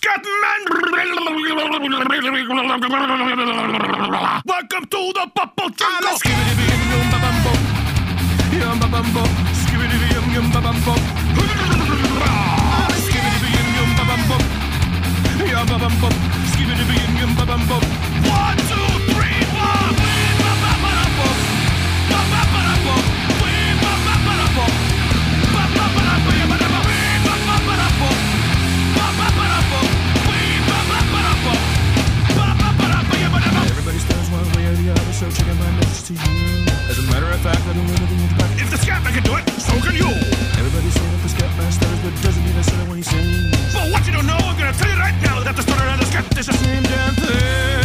Scatman! Welcome to the Purple Jungle! One, two, to you. As a matter of fact, I don't know anything about it. If the Scatman can do it, so can you! Everybody's saying that the Scatman stutters, but doesn't mean that's when he sings. For what you don't know, I'm gonna tell you right now that the stutter and the scat is the same damn thing.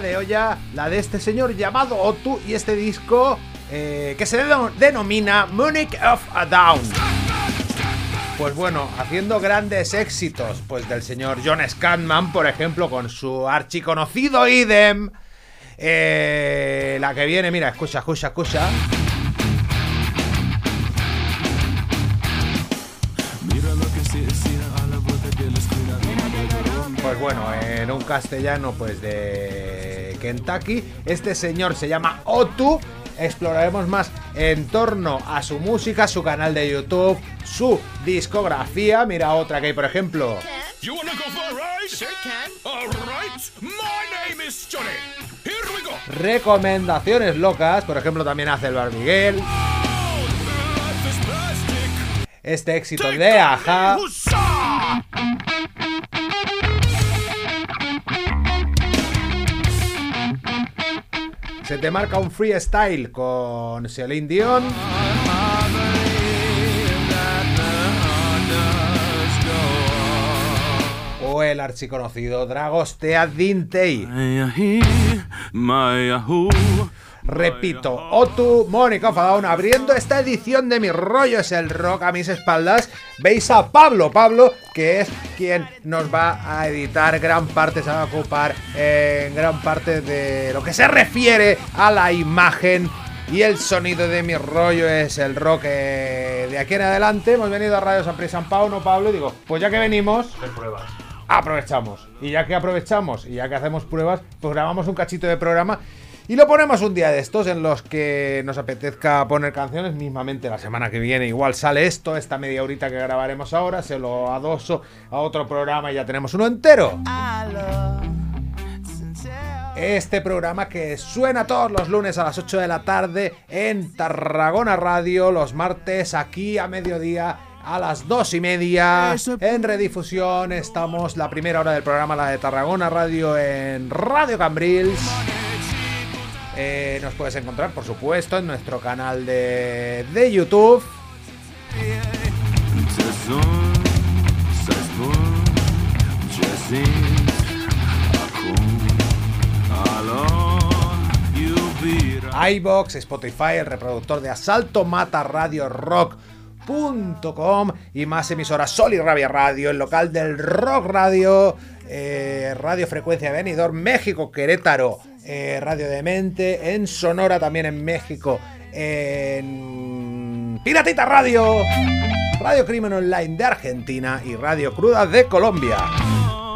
De olla la de este señor llamado Otu y este disco eh, que se deno- denomina Munich of a Down. Pues bueno, haciendo grandes éxitos, pues del señor John Scatman, por ejemplo, con su archiconocido idem. Eh, la que viene, mira, escucha, escucha, escucha. Pues bueno, en un castellano pues de Kentucky. Este señor se llama Otu. Exploraremos más en torno a su música, su canal de YouTube, su discografía. Mira otra que hay, por ejemplo. You wanna go for a ride? Sure can. Alright, my name is Johnny. Here we go. Recomendaciones locas. Por ejemplo, también hace el Bar Miguel. Este éxito de Aja. Te marca un freestyle con Celine Dion. O el archiconocido Dragostea Dintei. Repito, Otu, Mónica Fadaun abriendo esta edición de Mi Rollo es el Rock a mis espaldas. Veis a Pablo, Pablo, que es quien nos va a editar gran parte, se va a ocupar en gran parte de lo que se refiere a la imagen y el sonido de Mi Rollo es el Rock. eh, de aquí en adelante hemos venido a Radio San Pri San Pau, no Pablo, y digo, pues ya que venimos, aprovechamos. Y ya que aprovechamos y ya que hacemos pruebas, pues grabamos un cachito de programa y lo ponemos un día de estos en los que nos apetezca poner canciones. Mismamente la semana que viene igual sale esto, esta media horita que grabaremos ahora, se lo adoso a otro programa y ya tenemos uno entero. Este programa que suena todos los lunes a las 8 de la tarde en Tarragona Radio, los martes aquí a mediodía a las 2 y media. En redifusión estamos la primera hora del programa, la de Tarragona Radio en Radio Cambrils. Eh, nos puedes encontrar, por supuesto, en nuestro canal de, de YouTube. iBox, Spotify, el reproductor de Asalto Mata Radio Rock.com y más emisoras Sol y Rabia Radio, el local del Rock Radio eh, Radio Frecuencia Benidorm, México, Querétaro, eh, Radio Demente, en Sonora también en México, en Piratita Radio, Radio Crimen Online de Argentina y Radio Cruda de Colombia.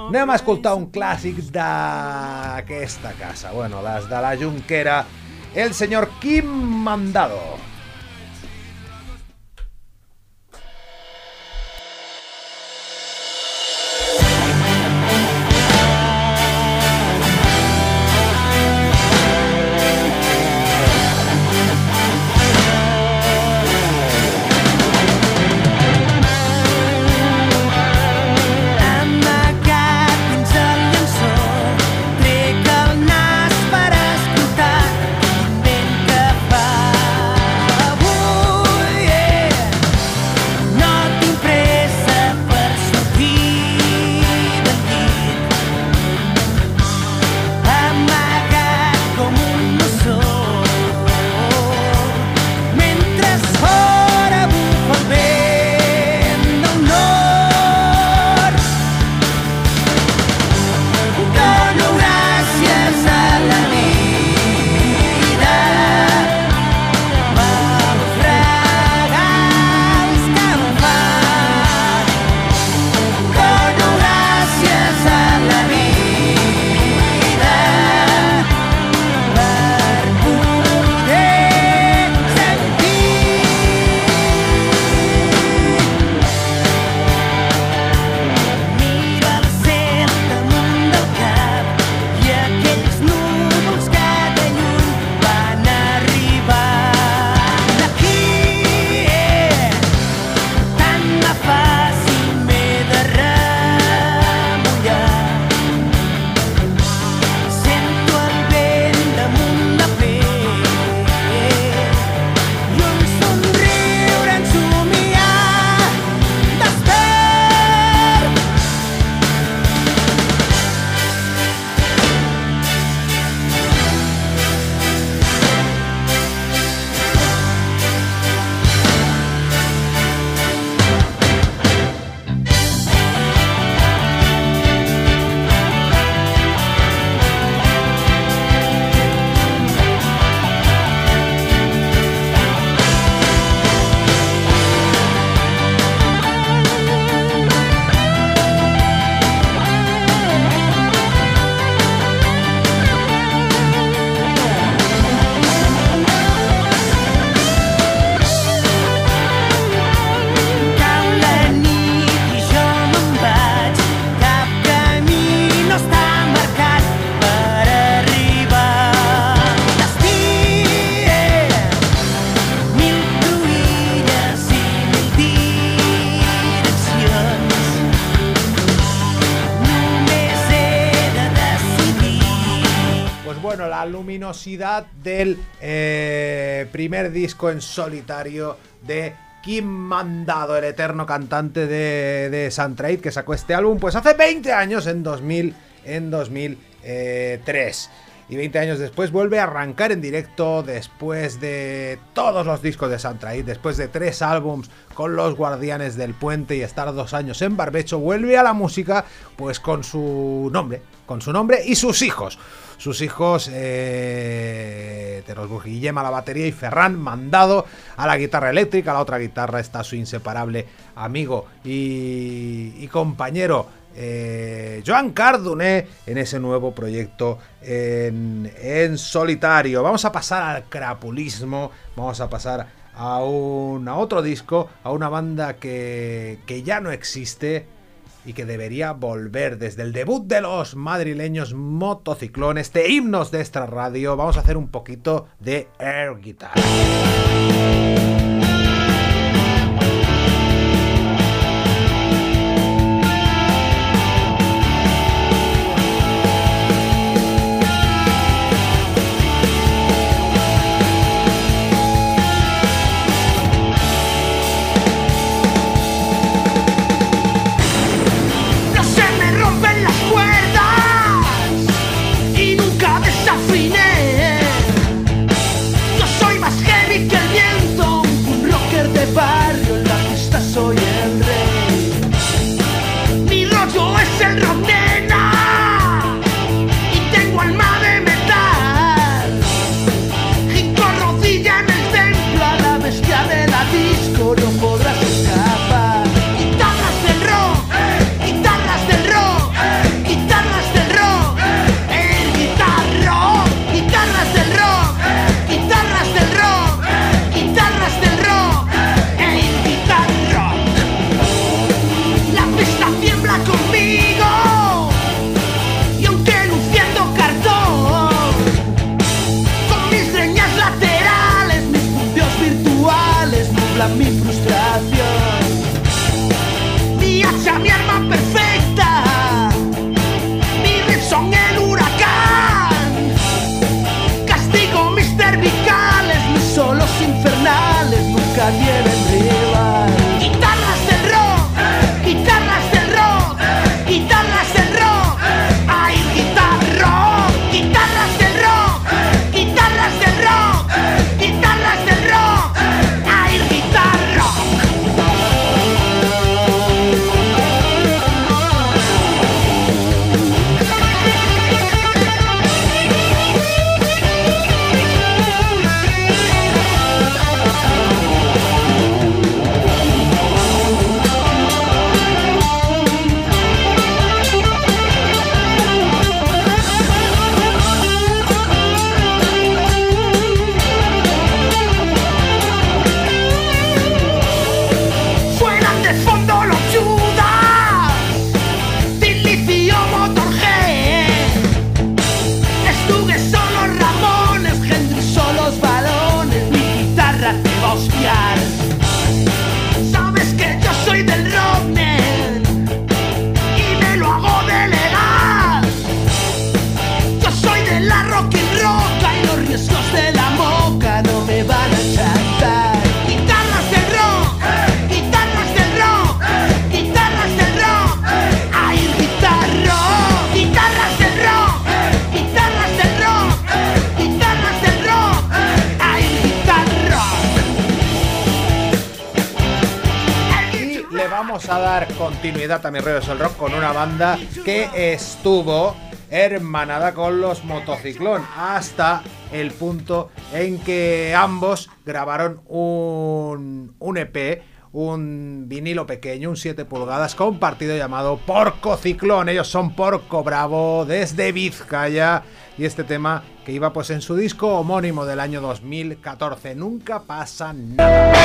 Anem a escoltar un clàssic d'aquesta casa. Bueno, les de la Junquera, el senyor Quim Mandado. Del eh, primer disco en solitario de Kim Mandado, el eterno cantante de, de que sacó este álbum pues hace 20 años, en 2000, en 2003. Y 20 años después vuelve a arrancar en directo después de todos los discos de Suntrade, después de tres álbums con los Guardianes del Puente y estar dos años en Barbecho, vuelve a la música pues con su nombre, con su nombre y sus hijos. Sus hijos, eh, Terosburg Guillem a la batería y Ferran Mandado a la guitarra eléctrica. A la otra guitarra está su inseparable amigo y, y compañero eh, Joan Carduné en ese nuevo proyecto en, en solitario. Vamos a pasar al crapulismo, vamos a pasar a, un, a otro disco, a una banda que, que ya no existe y que debería volver desde el debut de los madrileños motociclones de himnos de esta radio. Vamos a hacer un poquito de air guitar. Estuvo hermanada con los motociclón hasta el punto en que ambos grabaron un, un EP un vinilo pequeño, un 7 pulgadas, compartido llamado Porco Ciclón. Ellos son Porco Bravo desde Vizcaya. Y este tema que iba pues en su disco homónimo del año 2014. Nunca pasa nada.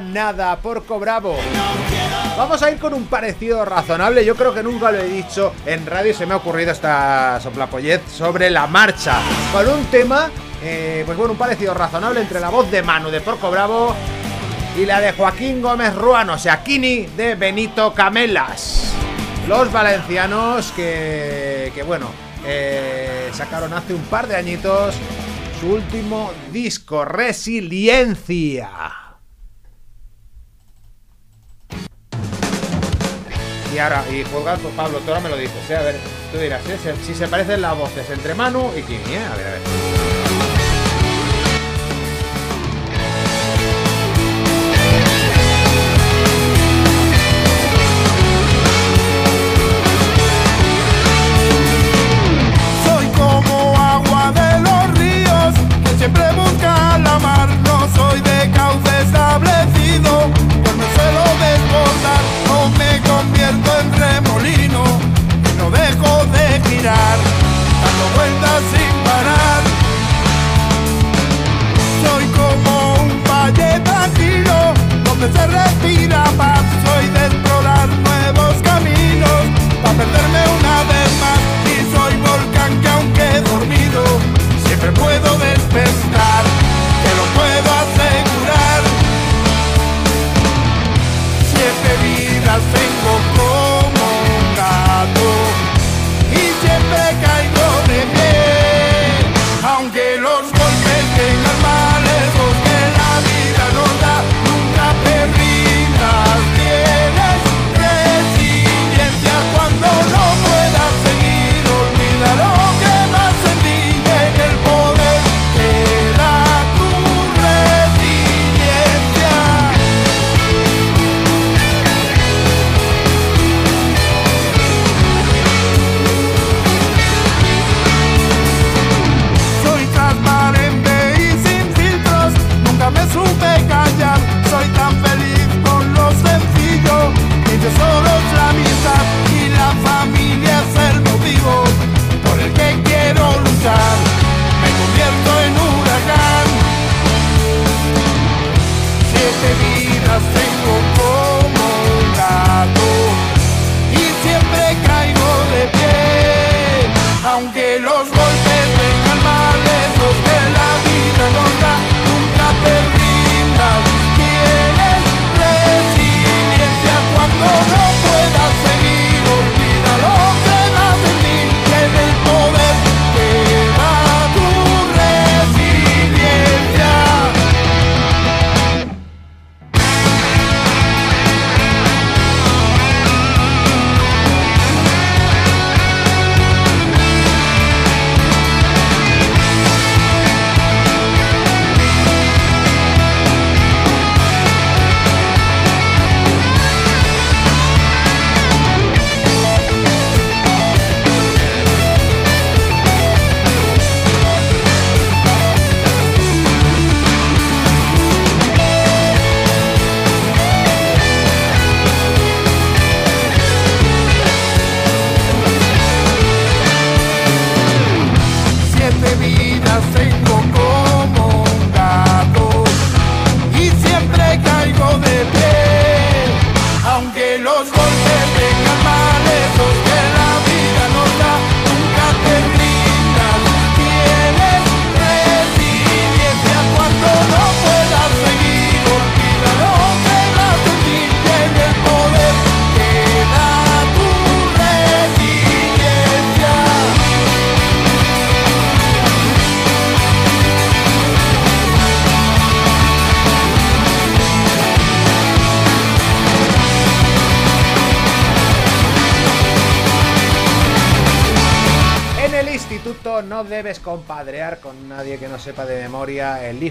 Nada, porco bravo. Vamos a ir con un parecido razonable. Yo creo que nunca lo he dicho en radio. Se me ha ocurrido esta soplapollet sobre la marcha. Con un tema, eh, pues bueno, un parecido razonable entre la voz de Manu de Porco Bravo y la de Joaquín Gómez Ruano, o sea, Kini de Benito Camelas. Los valencianos que, que bueno, eh, sacaron hace un par de añitos su último disco, Resiliencia. Y ahora, y juzgar, pues Pablo, tú ahora me lo dices, ¿eh? A ver, tú dirás, ¿eh? si se parecen las voces entre Manu y Kini, ¿eh? A ver, a ver. Soy como agua de los ríos que siempre busca la mar. remolino y no dejo de girar, dando vueltas sin parar. Soy como un valle tranquilo donde se respira paz, soy de explorar nuevos caminos, para perderme una vez más y soy volcán que aunque dormido siempre puedo despertar.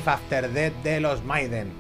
After Death de los Maiden.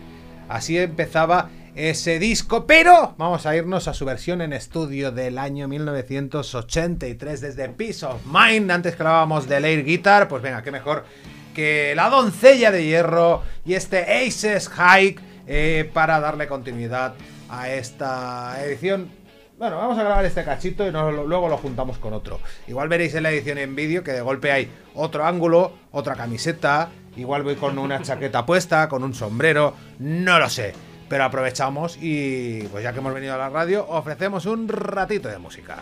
Así empezaba ese disco, pero vamos a irnos a su versión en estudio del año 1983 desde Peace of Mind. Antes que hablábamos del air guitar, pues venga, qué mejor que la doncella de hierro y este Aces Hike eh, para darle continuidad a esta edición. Bueno, vamos a grabar este cachito y luego lo juntamos con otro. Igual veréis en la edición en vídeo que de golpe hay otro ángulo, otra camiseta, igual voy con una chaqueta puesta, con un sombrero, no lo sé. Pero aprovechamos y pues ya que hemos venido a la radio, ofrecemos un ratito de música.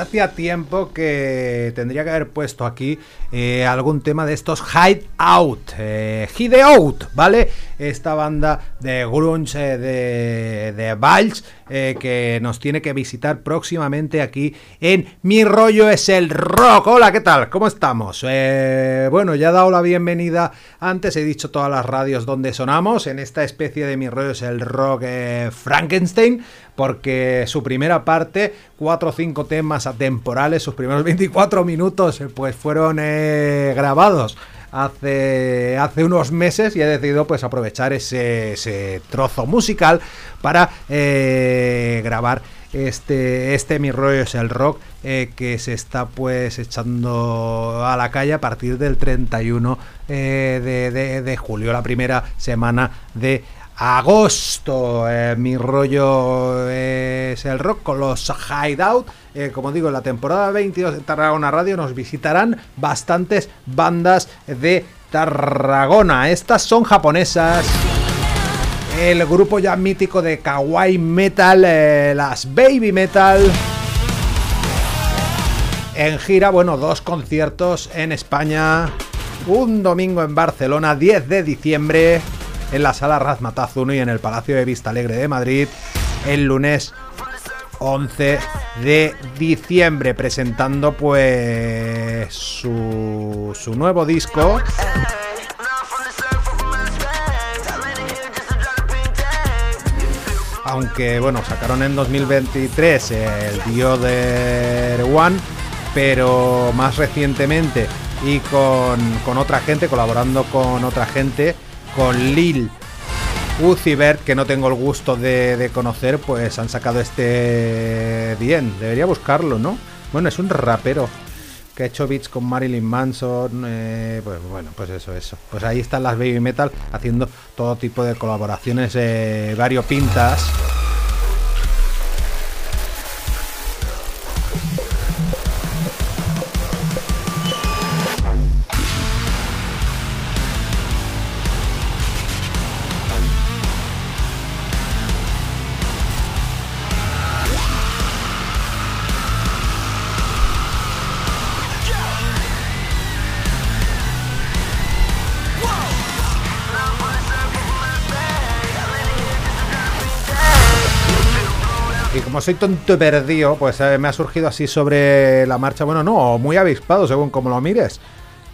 Ya hacía tiempo que tendría que haber puesto aquí eh, algún tema de estos Hide Out, eh, Hide Out, ¿vale? Esta banda de grunge eh, de, de Valls que nos tiene que visitar próximamente aquí en Mi Rollo es el Rock. Hola, ¿qué tal? ¿Cómo estamos? Bueno, ya he dado la bienvenida antes, he dicho todas las radios donde sonamos en esta especie de Mi Rollo es el Rock Frankenstein porque su primera parte, cuatro o cinco temas atemporales, sus primeros 24 minutos, eh, pues fueron eh, grabados hace, hace unos meses y he decidido pues aprovechar ese, ese trozo musical para eh, grabar este, este Mi Rollo el Rock que se está pues echando a la calle a partir del 31 eh, de, de- de julio, la primera semana de agosto. Eh, mi rollo es el rock con los Hideout. Eh, como digo, en la temporada 22 de Tarragona Radio nos visitarán bastantes bandas de Tarragona. Estas son japonesas. El grupo ya mítico de Kawaii Metal, eh, las Baby Metal. En gira, bueno, dos conciertos en España. Un domingo en Barcelona, 10 de diciembre, en la sala Razmataz 1 y en el Palacio de Vista Alegre de Madrid. El lunes 11 de diciembre, presentando pues su, su nuevo disco. Aunque bueno, sacaron en 2023 el Other One, pero más recientemente y con, con otra gente, colaborando con otra gente, con Lil Ucibert, que no tengo el gusto de, conocer, pues han sacado este bien. Debería buscarlo, ¿no? Bueno, es un rapero que ha hecho beats con Marilyn Manson. eh, pues bueno, pues eso, eso. Pues ahí están las Baby Metal haciendo todo tipo de colaboraciones eh, variopintas. Y soy tonto perdido, pues eh, me ha surgido así sobre la marcha. Bueno, no, muy avispado según como lo mires.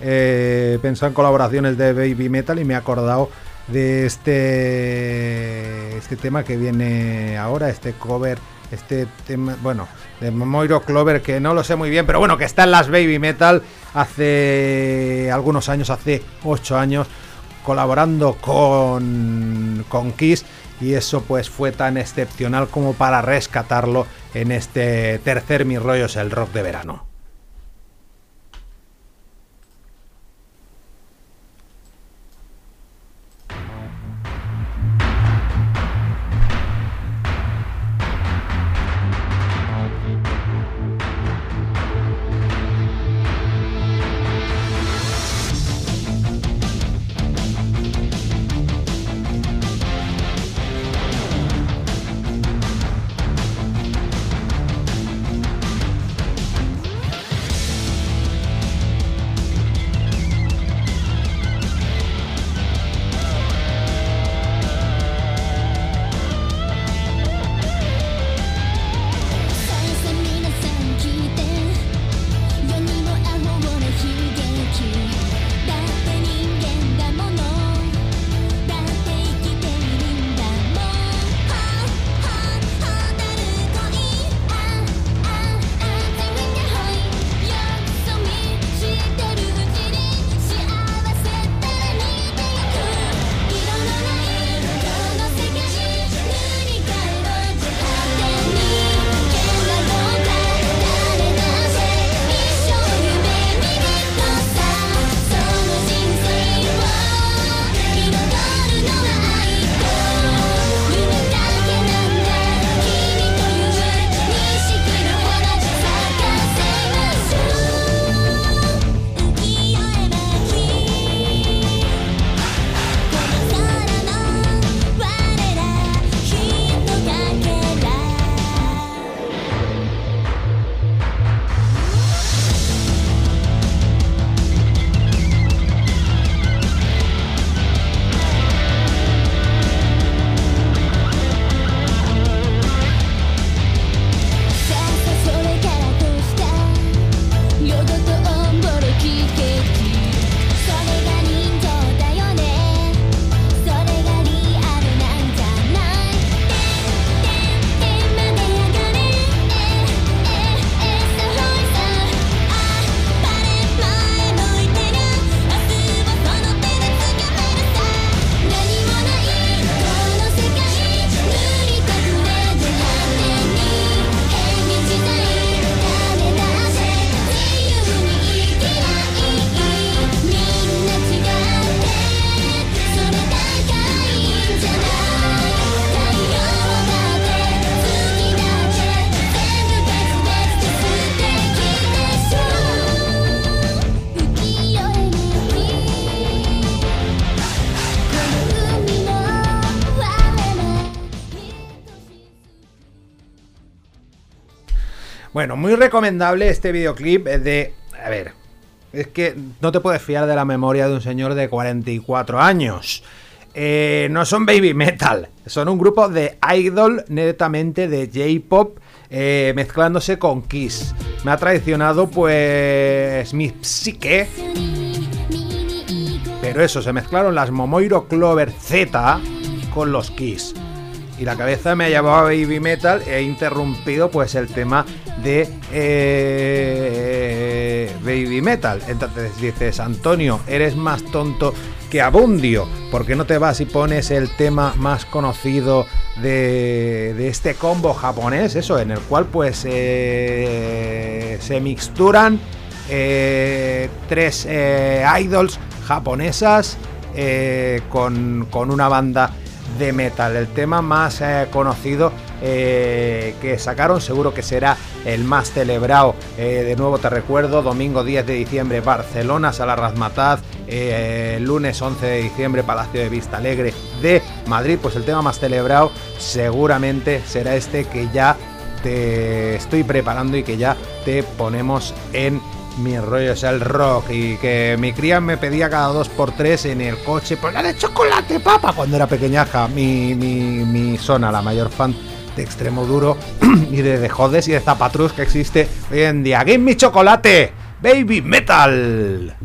Eh, en colaboraciones de Baby Metal y me he acordado de este este tema que viene ahora, este cover este tema, bueno, de Moiro Clover, que no lo sé muy bien, pero bueno, que está en las Baby Metal hace algunos años, hace 8 años, colaborando con, con Kiss y eso pues fue tan excepcional como para rescatarlo en este tercer Mi Rollo es el rock de verano. Bueno, muy recomendable este videoclip de... A ver, es que no te puedes fiar de la memoria de un señor de 44 años. Eh, no son baby metal, son un grupo de idol netamente de J-pop eh, mezclándose con Kiss. Me ha traicionado pues mi psique. Pero eso, se mezclaron las Momoiro Clover Z con los Kiss. Y la cabeza me ha llevado a Baby Metal e interrumpido pues el tema de eh, Baby Metal. Entonces dices, Antonio, eres más tonto que Abundio. ¿Por qué no te vas y pones el tema más conocido de, este combo japonés? Eso, en el cual pues eh, se mixturan eh, tres idols japonesas con, con una banda de metal. El tema más eh, conocido eh, que sacaron, seguro que será el más celebrado. Eh, de nuevo te recuerdo, domingo 10 de diciembre, Barcelona, Sala Razmataz. lunes 11 de diciembre, Palacio de Vista Alegre de Madrid. Pues el tema más celebrado seguramente será este que ya te estoy preparando y que ya te ponemos en mi rollo es el rock y que mi cría me pedía cada dos por tres en el coche, pues la de chocolate, papa, cuando era pequeñaja, mi, mi, mi Sona, la mayor fan de extremo duro y de, de jodes y de zapatrus que existe hoy en día. ¡Give me chocolate! ¡Baby metal!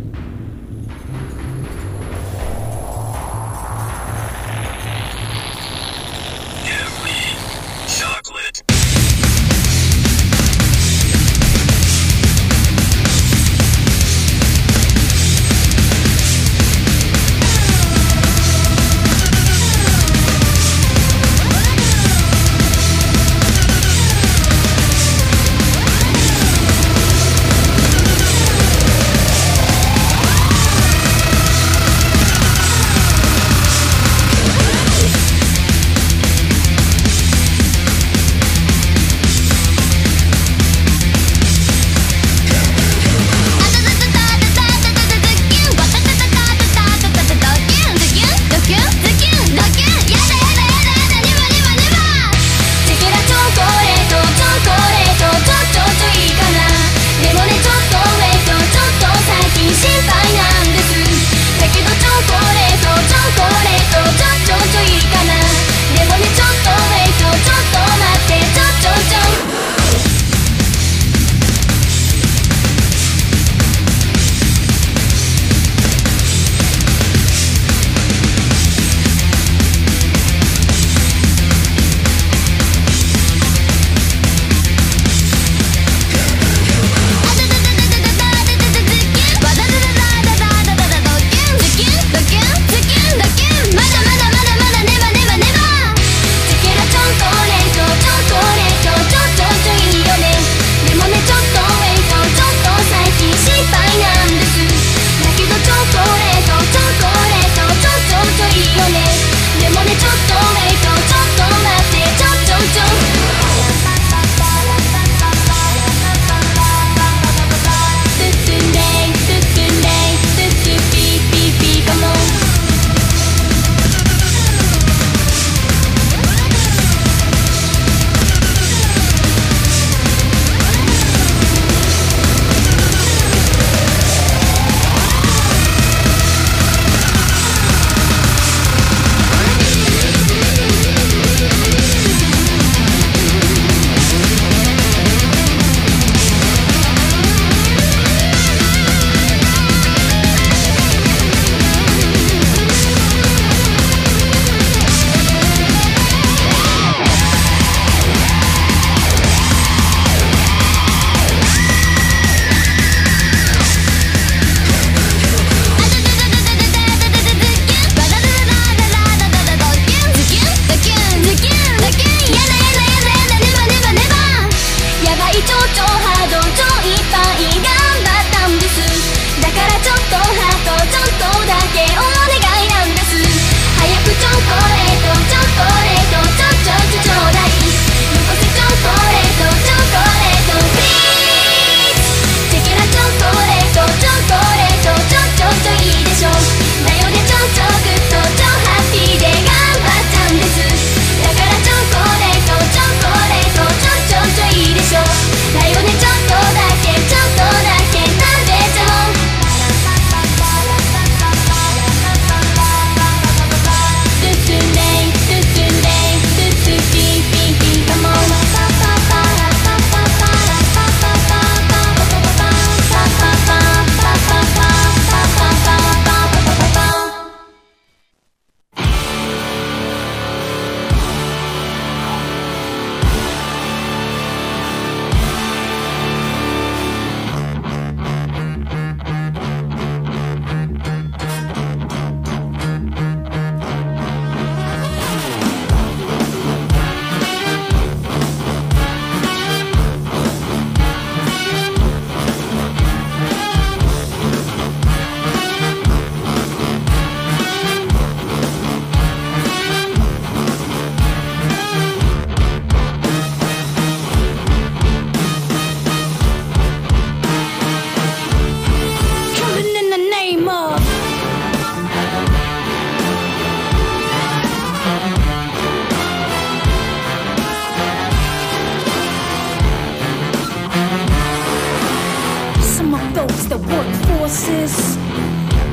Workforces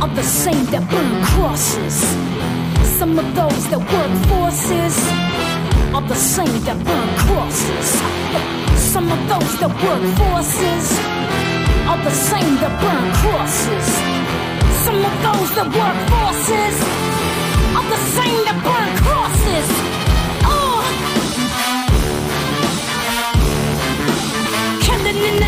are the same that burn crosses. Some of those that work forces are the same that burn crosses. Some of those that work forces are the same that burn crosses. Some of those that work forces are the same that burn crosses. Oh, killing in the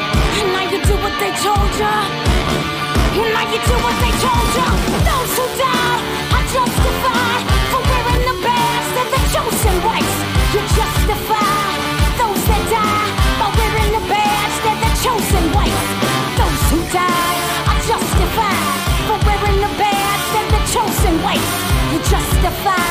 And now you do what they told ya. And now you do what they told ya. Those who die are justified for wearing the. They're the chosen. You justify those that die wearing the the chosen race. Those who die are justified for wearing the badge. They're the chosen race. You justify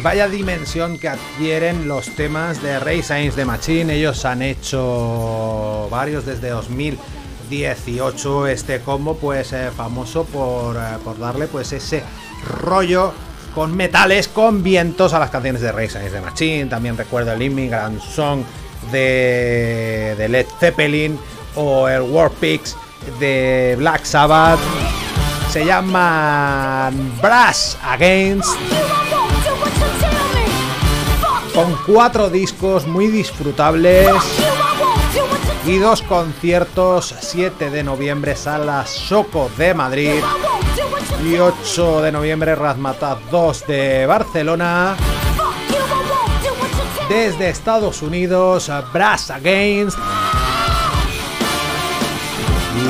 Pues vaya dimensión que adquieren los temas de Ray Sainz de Machine. Ellos han hecho varios desde 2018. Este combo, pues eh, famoso por, eh, por darle pues ese rollo con metales, con vientos a las canciones de Ray Sainz de Machine. También recuerdo el Immigrant Song de, de Led Zeppelin o el War Pigs de Black Sabbath. Se llaman Brass Against con cuatro discos muy disfrutables y dos conciertos, 7 de noviembre Sala Soco de Madrid y 8 de noviembre Razmataz 2 de Barcelona. Desde Estados Unidos, Brass Against.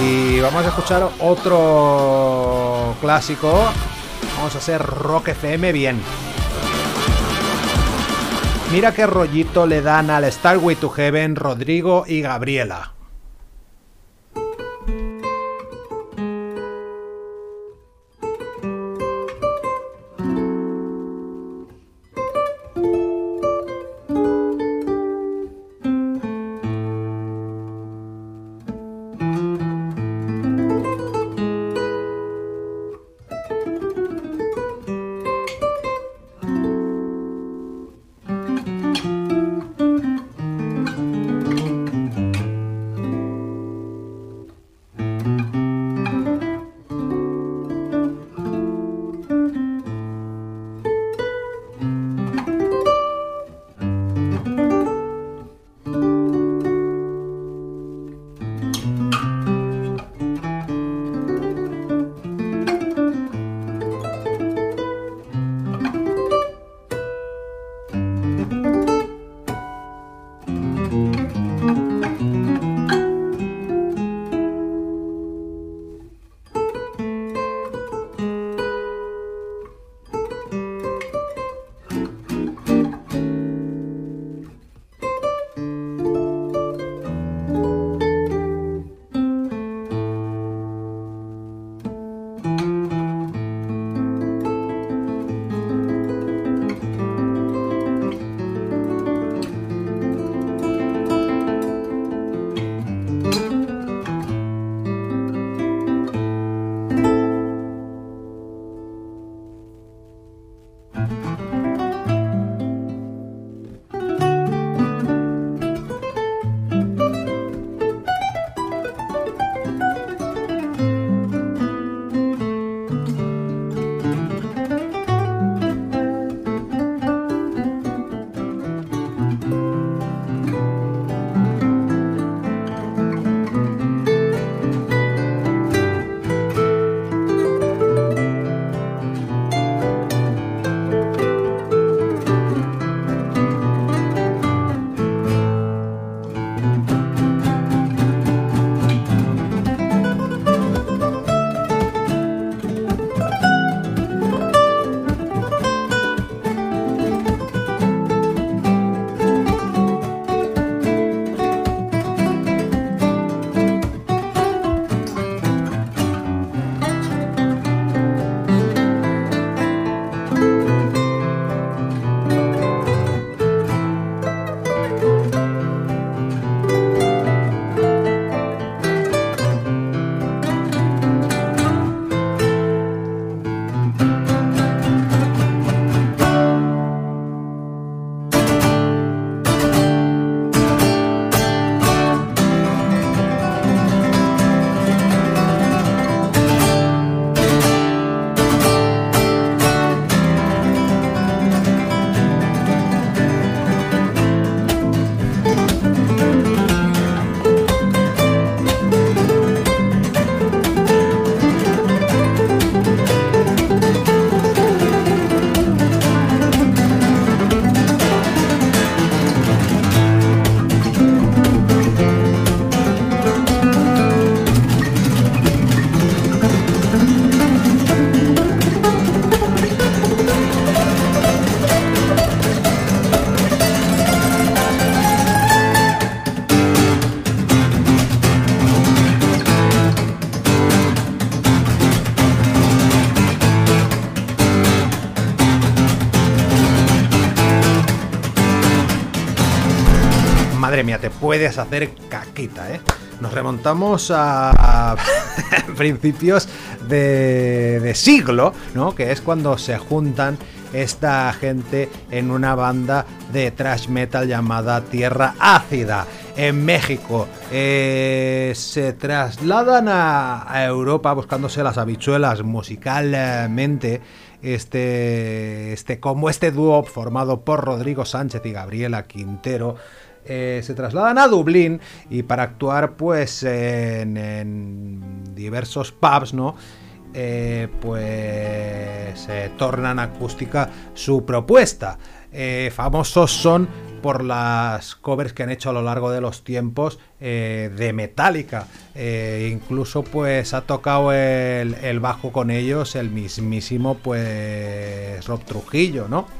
Y vamos a escuchar otro clásico. Vamos a hacer Rock FM bien. Mira qué rollito le dan al Starway to Heaven Rodrigo y Gabriela. Puedes hacer caquita, ¿eh? Nos remontamos a, principios de, de siglo, ¿no? Que es cuando se juntan esta gente en una banda de thrash metal llamada Tierra Ácida. En México eh, se trasladan a, a Europa buscándose las habichuelas musicalmente. Este, este, como este dúo formado por Rodrigo Sánchez y Gabriela Quintero, eh, se trasladan a Dublín y para actuar pues en, diversos pubs, ¿no? Eh, pues eh, tornan acústica su propuesta. Eh, famosos son por las covers que han hecho a lo largo de los tiempos de Metallica. Incluso pues ha tocado el, el bajo con ellos el mismísimo pues Rob Trujillo, ¿no?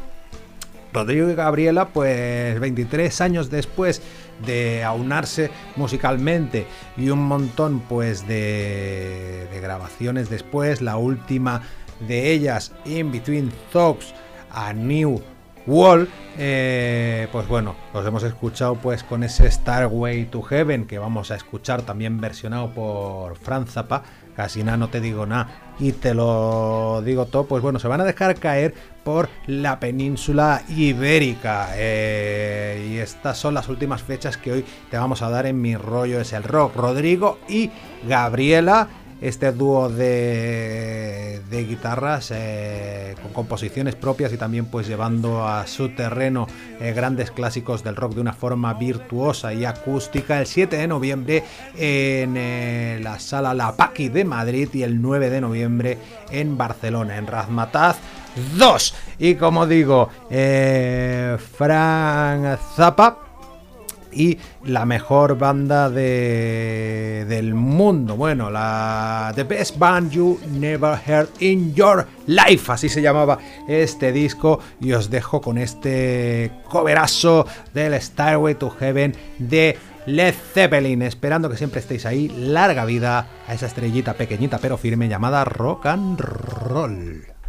Rodrigo y Gabriela, pues 23 años después de aunarse musicalmente y un montón pues de, de grabaciones después, la última de ellas, In Between Thoughts, a New Wall, eh, pues bueno, los hemos escuchado pues con ese Starway to Heaven que vamos a escuchar también versionado por Franz Zappa, casi nada, no te digo nada y te lo digo todo, pues bueno, se van a dejar caer por la península ibérica. Eh, y estas son las últimas fechas que hoy te vamos a dar en mi rollo. Es el rock, Rodrigo y Gabriela este dúo de, de guitarras eh, con composiciones propias y también pues llevando a su terreno eh, grandes clásicos del rock de una forma virtuosa y acústica. El 7 de noviembre en eh, la sala La Paqui de Madrid y el 9 de noviembre en Barcelona en Razmataz 2 y como digo Frank Zappa y la mejor banda de, del mundo. Bueno, la The Best Band You Never Heard in Your Life, así se llamaba este disco. Y os dejo con este coverazo del Starway to Heaven de Led Zeppelin, esperando que siempre estéis ahí. Larga vida a esa estrellita pequeñita pero firme llamada rock and roll.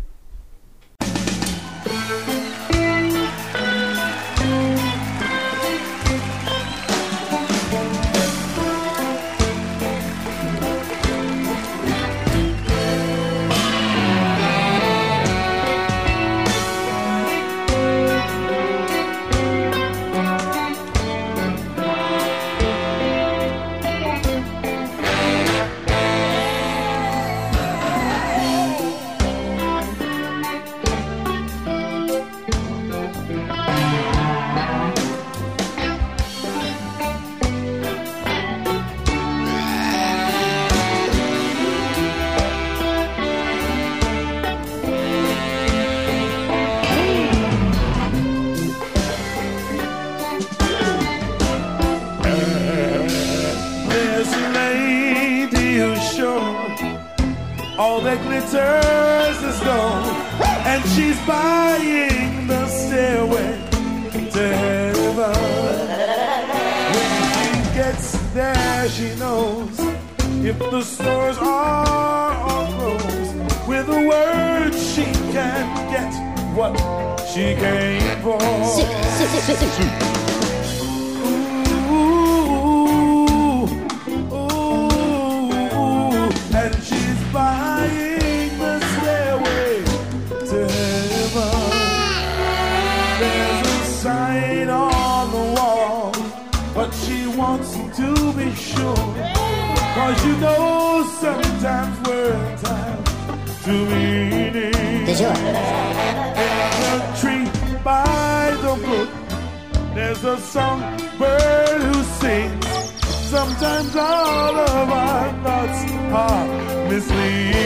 Thoughts are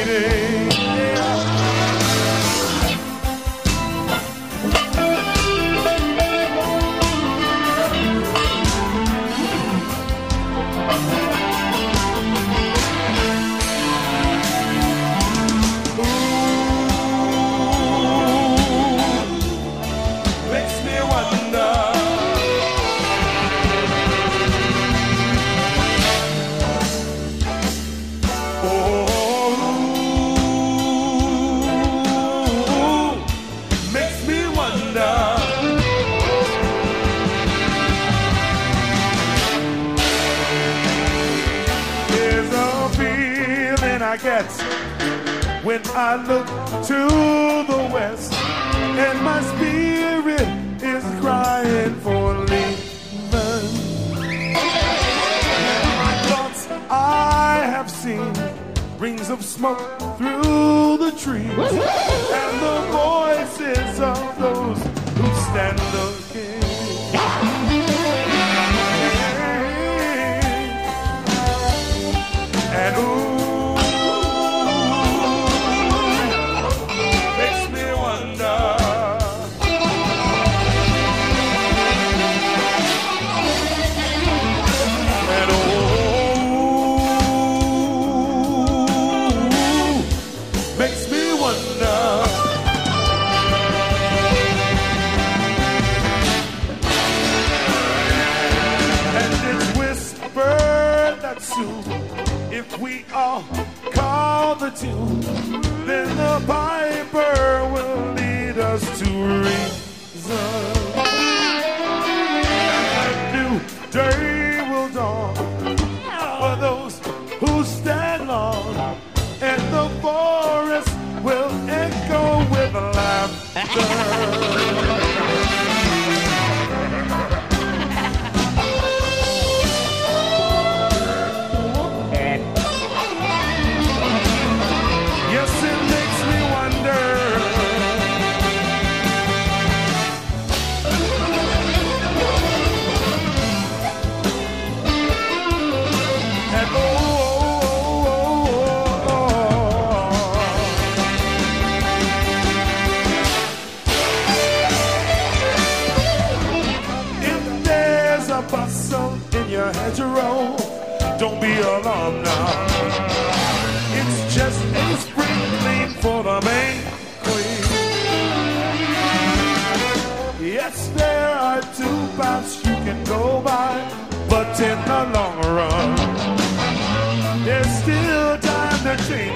Doctor.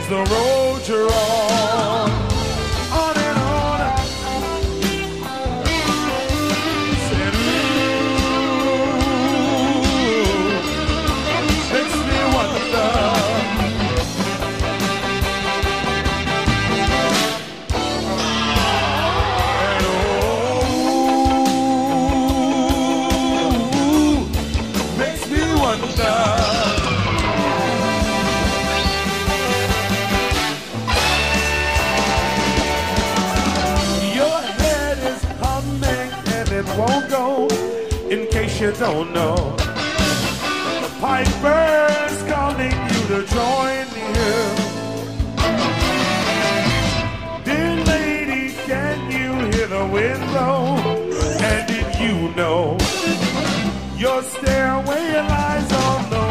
the road you're on. you don't know. The piper's calling you to join him. Dear lady, can you hear the wind blow? And did you know your stairway lies on the